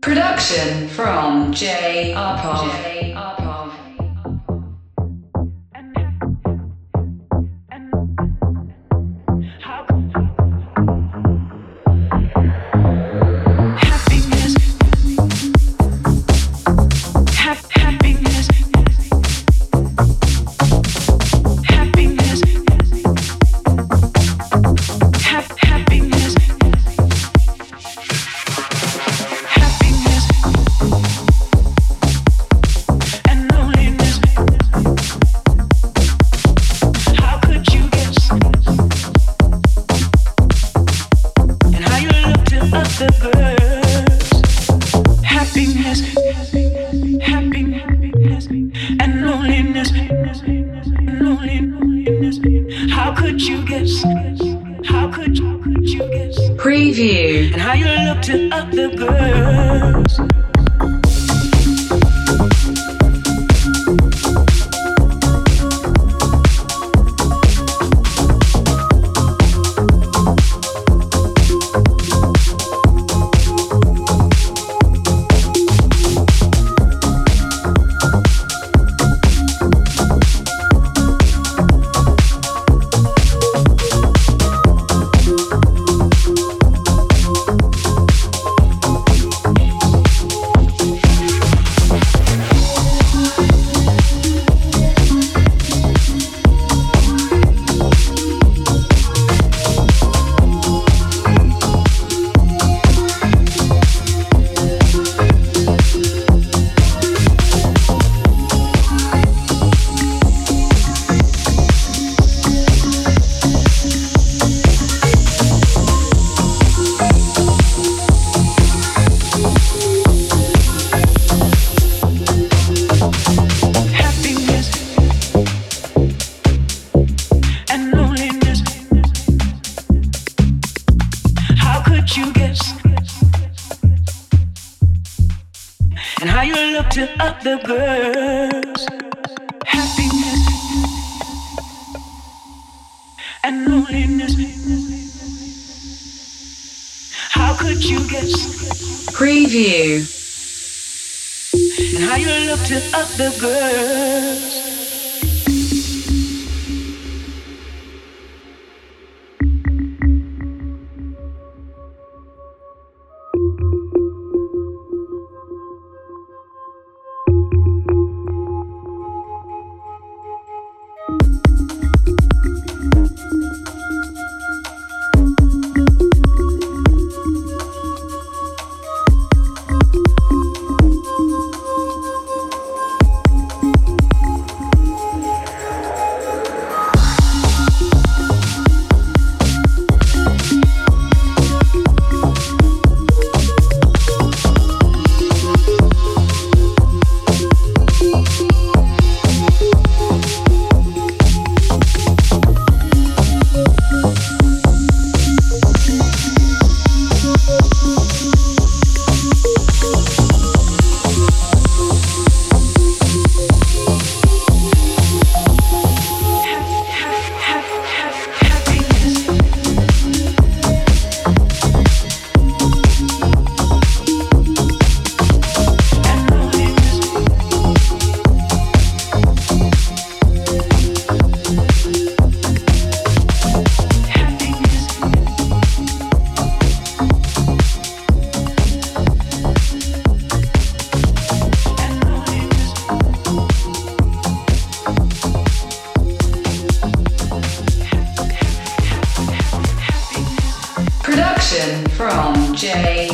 Production from J. Arpov. J. Preview. And how you looked at other girls. And how you looked at other girls. Happiness and loneliness. How could you guess? Preview. And how you looked at other girls. From J.